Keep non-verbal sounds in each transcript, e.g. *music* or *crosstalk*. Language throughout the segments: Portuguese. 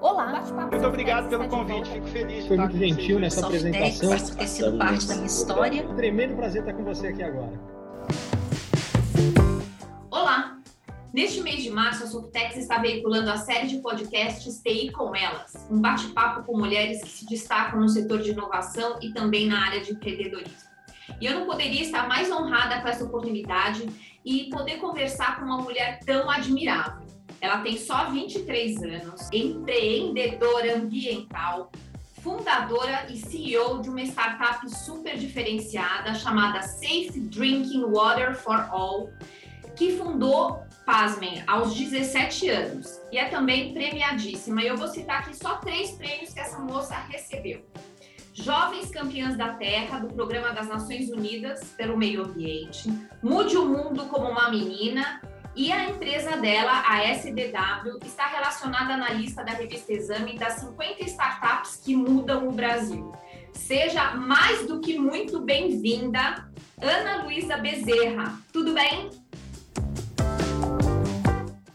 Olá. Muito obrigado pelo convite, fico feliz. Foi muito gentil nessa apresentação. Por ter sido parte da minha história. Um tremendo prazer estar com você aqui agora. Olá! Neste mês de março, a Softex está veiculando a série de podcasts TI com Elas, um bate-papo com mulheres que se destacam no setor de inovação e também na área de empreendedorismo. E eu não poderia estar mais honrada com essa oportunidade e poder conversar com uma mulher tão admirável. Ela tem só 23 anos, empreendedora ambiental, fundadora e CEO de uma startup super diferenciada chamada Safe Drinking Water for All, que fundou, pasmem, aos 17 anos. E é também premiadíssima. E eu vou citar aqui só três prêmios que essa moça recebeu. Jovens Campeãs da Terra, do Programa das Nações Unidas pelo Meio Ambiente, Mude o Mundo como uma Menina, e a empresa dela, a SDW, está relacionada na lista da revista Exame das 50 startups que mudam o Brasil. Seja mais do que muito bem-vinda, Ana Luísa Bezerra. Tudo bem?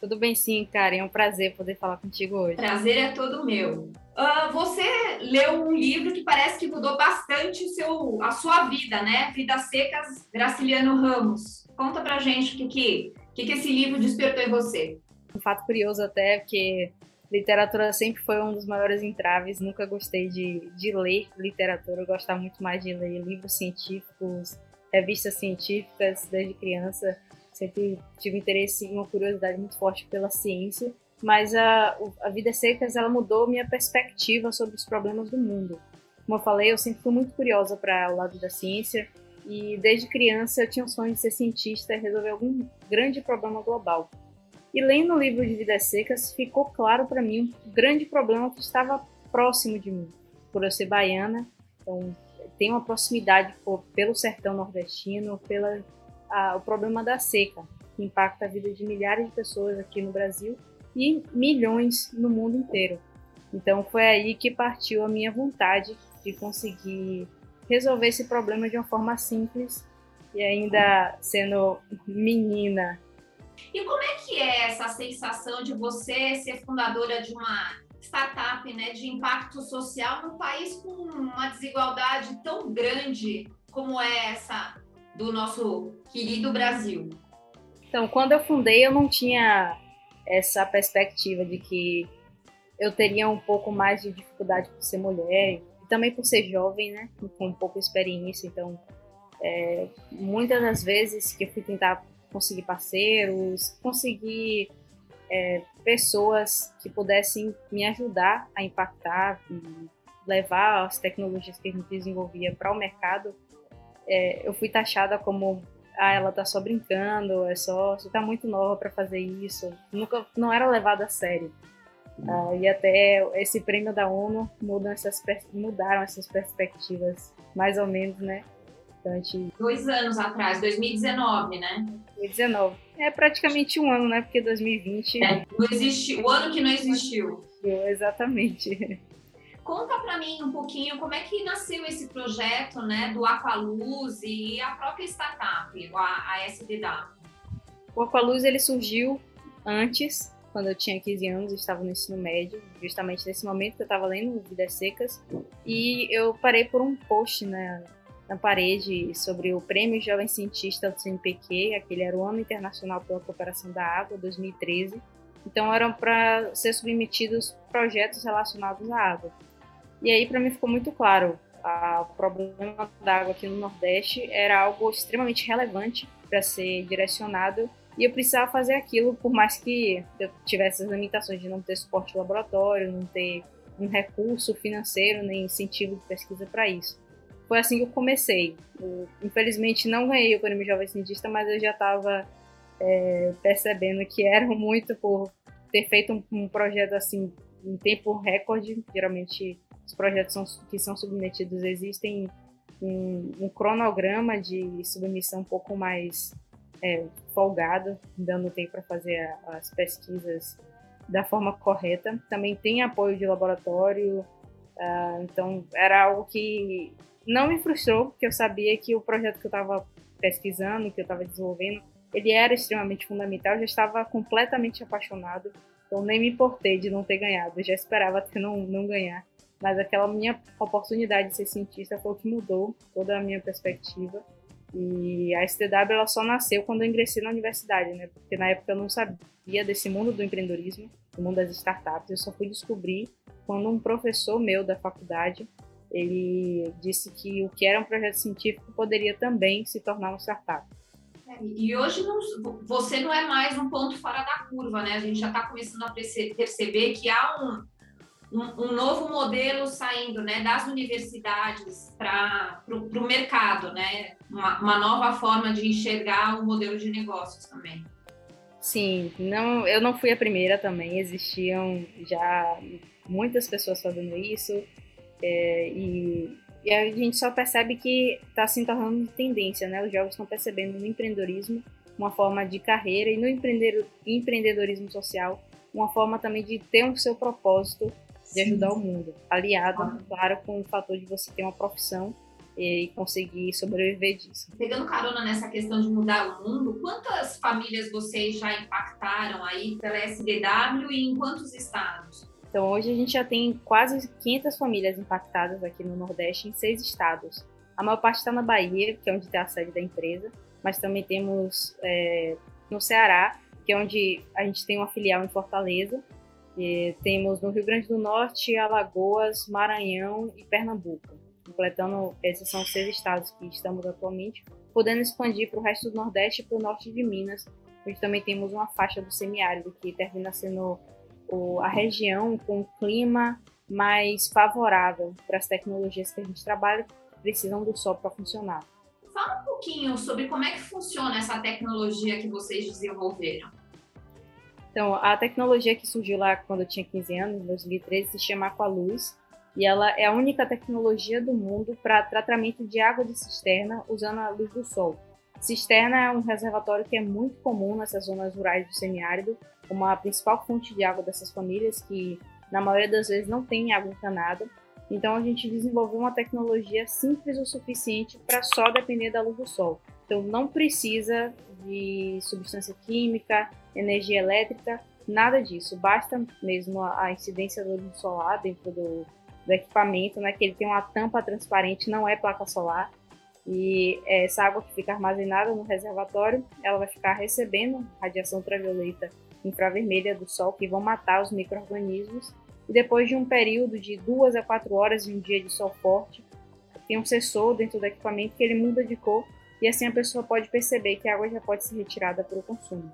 Tudo bem sim, Karen. É um prazer poder falar contigo hoje. Prazer é todo meu. Uh, você leu um livro que parece que mudou bastante seu, a sua vida, né? Vidas Secas, Graciliano Ramos. Conta pra gente o que, que, que, que esse livro despertou em você. Um fato curioso até, porque literatura sempre foi um dos maiores entraves. Nunca gostei de, de ler literatura. Eu gostava muito mais de ler livros científicos, revistas científicas desde criança sempre tive interesse e uma curiosidade muito forte pela ciência, mas a, a Vidas Secas ela mudou minha perspectiva sobre os problemas do mundo. Como eu falei, eu sempre fui muito curiosa para o lado da ciência e desde criança eu tinha um sonho de ser cientista e resolver algum grande problema global. E lendo o livro de Vidas Secas, ficou claro para mim um grande problema que estava próximo de mim. Por eu ser baiana, então tenho uma proximidade por, pelo sertão nordestino, pela a, o problema da seca, que impacta a vida de milhares de pessoas aqui no Brasil e milhões no mundo inteiro. Então foi aí que partiu a minha vontade de conseguir resolver esse problema de uma forma simples e ainda sendo menina. E como é que é essa sensação de você ser fundadora de uma startup né, de impacto social num país com uma desigualdade tão grande como é essa do nosso querido Brasil? Então, quando eu fundei, eu não tinha essa perspectiva de que eu teria um pouco mais de dificuldade por ser mulher também por ser jovem, né, com pouca experiência. Então, é, muitas das vezes que eu fui tentar conseguir parceiros, conseguir é, pessoas que pudessem me ajudar a impactar e levar as tecnologias que a gente desenvolvia para o mercado, é, eu fui taxada como ah, ela tá só brincando, é só, você tá muito nova para fazer isso. Nunca, não era levada a sério. Ah, e até esse prêmio da ONU essas, mudaram essas perspectivas, mais ou menos, né? Então, gente... Dois anos atrás, 2019, né? 2019. É praticamente um ano, né? Porque 2020. É, não existe, o ano que não existiu. Exatamente. Conta para mim um pouquinho como é que nasceu esse projeto, né, do Aqualuz e a própria startup, a, a SDW. O Aqualuz ele surgiu antes, quando eu tinha 15 anos, estava no ensino médio, justamente nesse momento que eu estava lendo Vidas Secas, e eu parei por um post né, na parede sobre o Prêmio Jovem Cientista do CNPq, aquele era o Ano Internacional pela Cooperação da Água, 2013. Então eram para ser submetidos projetos relacionados à água. E aí, para mim, ficou muito claro: o problema da água aqui no Nordeste era algo extremamente relevante para ser direcionado e eu precisava fazer aquilo, por mais que eu tivesse as limitações de não ter suporte laboratório, não ter um recurso financeiro nem incentivo de pesquisa para isso. Foi assim que eu comecei. Eu, infelizmente não ganhei o prêmio Jovem Cientista, mas eu já estava é, percebendo que era muito por ter feito um, um projeto assim em tempo recorde. Geralmente os projetos são, que são submetidos existem um, um, cronograma de submissão um pouco mais é, folgado, dando tempo para fazer a, as pesquisas da forma correta. Também tem apoio de laboratório, uh, então era algo que não me frustrou, porque eu sabia que o projeto que eu estava pesquisando, que eu estava desenvolvendo, ele era extremamente fundamental. Eu já estava completamente apaixonado Então nem me importei de não ter ganhado, eu já esperava ter não, não ganhar. Mas aquela minha oportunidade de ser cientista foi o que mudou toda a minha perspectiva. E a STW ela só nasceu quando eu ingressei na universidade, né? Porque na época eu não sabia desse mundo do empreendedorismo, do mundo das startups. Eu só fui descobrir quando um professor meu da faculdade ele disse que o que era um projeto científico poderia também se tornar uma startup. É, e hoje não, você não é mais um ponto fora da curva, né? A gente já está começando a perceber que há um, um, novo modelo saindo né, das universidades para o mercado, né? Uma, uma, nova forma de enxergar o modelo de negócios também. Sim, não, eu não fui a primeira também, existiam já muitas pessoas fazendo isso, é, e, e, a gente só percebe que está se tornando tendência, né? Os jovens estão percebendo no empreendedorismo uma forma de carreira e no empreendedorismo social uma forma também de ter um seu propósito de ajudar o mundo, aliado, ah. claro, com o fator de você ter uma profissão e conseguir sobreviver disso. Pegando carona nessa questão de mudar o mundo, quantas famílias vocês já impactaram aí pela SDW e em quantos estados? Então, hoje a gente já tem quase 500 famílias impactadas aqui no Nordeste, em seis estados. A maior parte está na Bahia, que é onde está a sede da empresa, mas também temos é, no Ceará, que é onde a gente tem uma filial em Fortaleza, e temos no Rio Grande do Norte, Alagoas, Maranhão e Pernambuco. Completando, esses são seis estados que estamos atualmente, podendo expandir para o resto do Nordeste e para o norte de Minas, onde também temos uma faixa do semiárido que termina sendo o, a região com um clima mais favorável para as tecnologias que a gente trabalha, precisam do sol para funcionar. Fala um pouquinho sobre como é que funciona essa tecnologia que vocês desenvolveram. Então, a tecnologia que surgiu lá quando eu tinha 15 anos, em 2013, se chama Aqualuz, e ela é a única tecnologia do mundo para tratamento de água de cisterna usando a luz do sol. Cisterna é um reservatório que é muito comum nessas zonas rurais do semiárido, como a principal fonte de água dessas famílias, que na maioria das vezes não tem água encanada. Então a gente desenvolveu uma tecnologia simples o suficiente para só depender da luz do sol. Então não precisa de substância química, energia elétrica, nada disso. Basta mesmo a incidência da luz solar dentro do, do equipamento, né, que ele tem uma tampa transparente, não é placa solar. E essa água que fica armazenada no reservatório, ela vai ficar recebendo radiação ultravioleta infravermelha do sol que vão matar os micro-organismos. E depois de um período de duas a quatro horas em um dia de sol forte, tem um sensor dentro do equipamento que ele muda de cor e assim a pessoa pode perceber que a água já pode ser retirada para o consumo.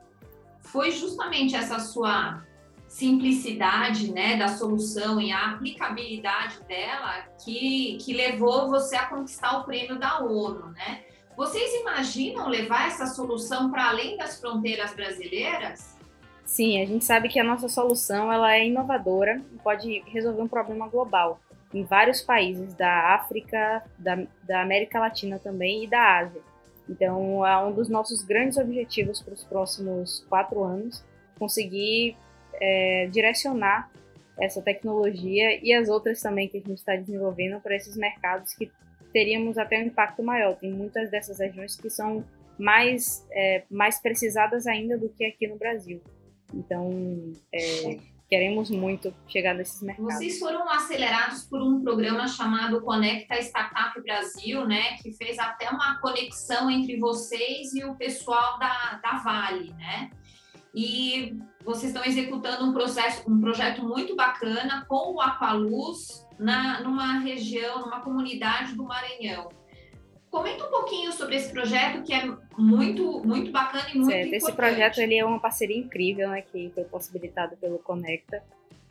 Foi justamente essa sua simplicidade né, da solução e a aplicabilidade dela que, que levou você a conquistar o prêmio da ONU, né? Vocês imaginam levar essa solução para além das fronteiras brasileiras? Sim, a gente sabe que a nossa solução ela é inovadora e pode resolver um problema global em vários países da África, da, da América Latina também e da Ásia. Então, é um dos nossos grandes objetivos para os próximos quatro anos conseguir é, direcionar essa tecnologia e as outras também que a gente está desenvolvendo para esses mercados que teríamos até um impacto maior. Tem muitas dessas regiões que são mais, é, mais precisadas ainda do que aqui no Brasil. Então, é, queremos muito chegar nesses mercados. Vocês foram acelerados por um programa chamado Conecta Startup Brasil, né, que fez até uma conexão entre vocês e o pessoal da, da Vale, né? E vocês estão executando um processo, um projeto muito bacana com o Aqualuz na numa região, numa comunidade do Maranhão. Comenta um pouquinho sobre esse projeto que é muito, muito bacana e muito certo. importante. Esse projeto ele é uma parceria incrível, né, que foi possibilitado pelo Conecta,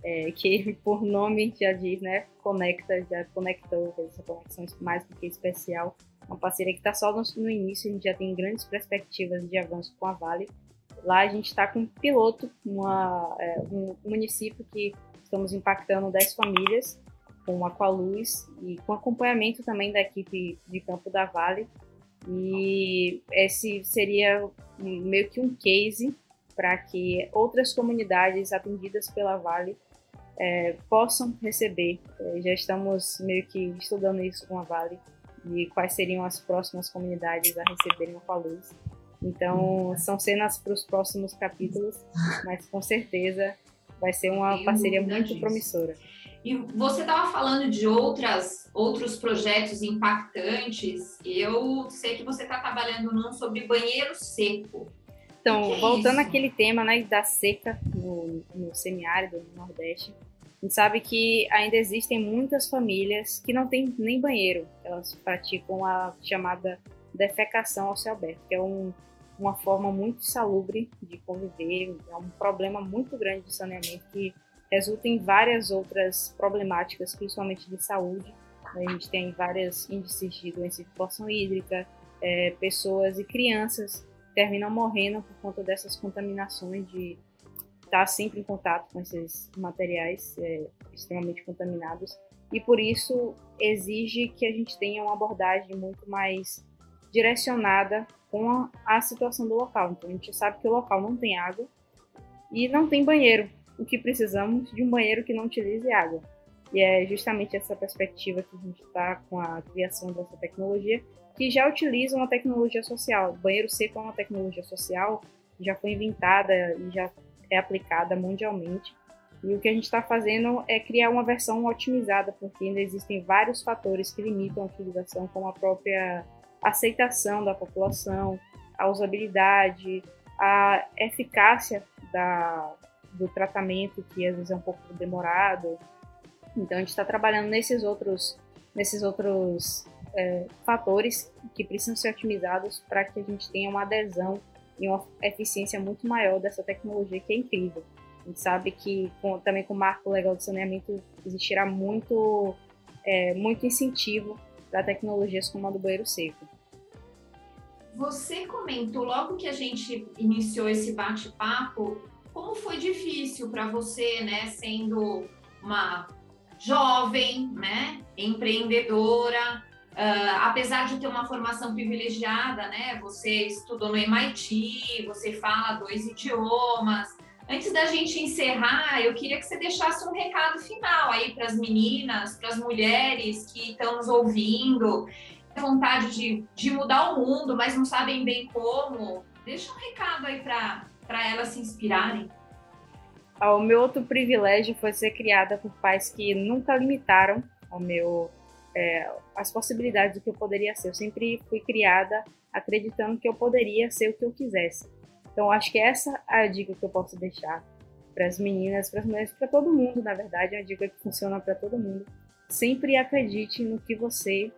é, que *laughs* por nome já diz, né, Conecta, já conectou, fez essa conexão mais do que especial. Uma parceria que está só no, no, início, a gente já tem grandes perspectivas de avanço com a Vale. Lá a gente está com um piloto, uma, é, um município que estamos impactando 10 famílias, com Aqualuz e com acompanhamento também da equipe de campo da Vale. E esse seria meio que um case para que outras comunidades atendidas pela Vale é, possam receber. É, já estamos meio que estudando isso com a Vale e quais seriam as próximas comunidades a receberem o Aqualuz. Então, são cenas para os próximos capítulos, *laughs* mas com certeza vai ser uma Sem parceria muito disso. promissora. E você estava falando de outras, outros projetos impactantes. Eu sei que você está trabalhando num sobre banheiro seco. Então, voltando é àquele tema né, da seca no, no semiárido, no Nordeste, a gente sabe que ainda existem muitas famílias que não têm nem banheiro. Elas praticam a chamada defecação ao céu aberto, que é um, uma forma muito salubre de conviver, é um problema muito grande de saneamento que resulta em várias outras problemáticas, principalmente de saúde. A gente tem vários índices de doença de população hídrica, é, pessoas e crianças terminam morrendo por conta dessas contaminações de estar sempre em contato com esses materiais é, extremamente contaminados e por isso exige que a gente tenha uma abordagem muito mais direcionada com a, a situação do local. Então a gente sabe que o local não tem água e não tem banheiro. O que precisamos de um banheiro que não utilize água. E é justamente essa perspectiva que a gente está com a criação dessa tecnologia, que já utiliza uma tecnologia social. O banheiro seco é uma tecnologia social, já foi inventada e já é aplicada mundialmente. E o que a gente está fazendo é criar uma versão otimizada, porque ainda existem vários fatores que limitam a utilização, como a própria aceitação da população, a usabilidade, a eficácia da, do tratamento, que às vezes é um pouco demorado. Então a gente está trabalhando nesses outros, nesses outros é, fatores que precisam ser otimizados para que a gente tenha uma adesão e uma eficiência muito maior dessa tecnologia que é incrível. A gente sabe que com, também com o marco legal de saneamento existirá muito, é, muito incentivo para tecnologias como a do banheiro seco. Você comentou logo que a gente iniciou esse bate-papo, como foi difícil para você, né, sendo uma jovem, né, empreendedora, Uh, apesar de ter uma formação privilegiada, né? Você estudou no MIT, você fala dois idiomas. Antes da gente encerrar, eu queria que você deixasse um recado final aí para as meninas, para as mulheres que estão nos ouvindo, vontade de, de mudar o mundo, mas não sabem bem como. Deixa um recado aí para elas se inspirarem. Ah, o meu outro privilégio foi ser criada por pais que nunca limitaram o meu é, as possibilidades do que eu poderia ser. Eu sempre fui criada acreditando que eu poderia ser o que eu quisesse. Então, acho que essa é a dica que eu posso deixar para as meninas, para as mulheres, para todo mundo, na verdade, é uma dica que funciona para todo mundo. Sempre acredite no que você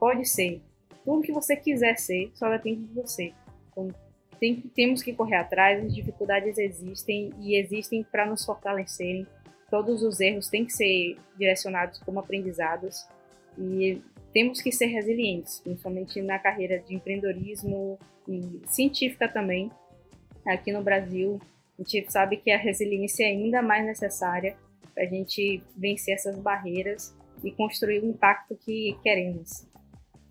pode ser. Tudo que você quiser ser só depende de você. Então, tem, temos que correr atrás, as dificuldades existem e existem para nos fortalecerem. Todos os erros têm que ser direcionados como aprendizados e temos que ser resilientes, principalmente na carreira de empreendedorismo e científica também. Aqui no Brasil, a gente sabe que a resiliência é ainda mais necessária para a gente vencer essas barreiras e construir o impacto que queremos.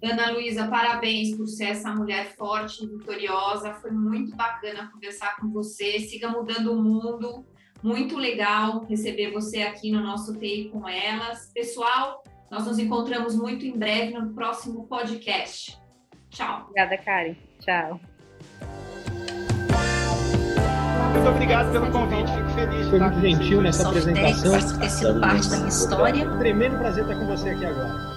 Ana Luísa, parabéns por ser essa mulher forte e vitoriosa. Foi muito bacana conversar com você. Siga mudando o mundo. Muito legal receber você aqui no nosso TI com elas. Pessoal, nós nos encontramos muito em breve no próximo podcast. Tchau. Obrigada, Karen. Tchau. Muito obrigado pelo convite, fico feliz. Foi muito gentil nessa apresentação. Ter sido parte da minha história. Tremendo prazer estar com você aqui agora.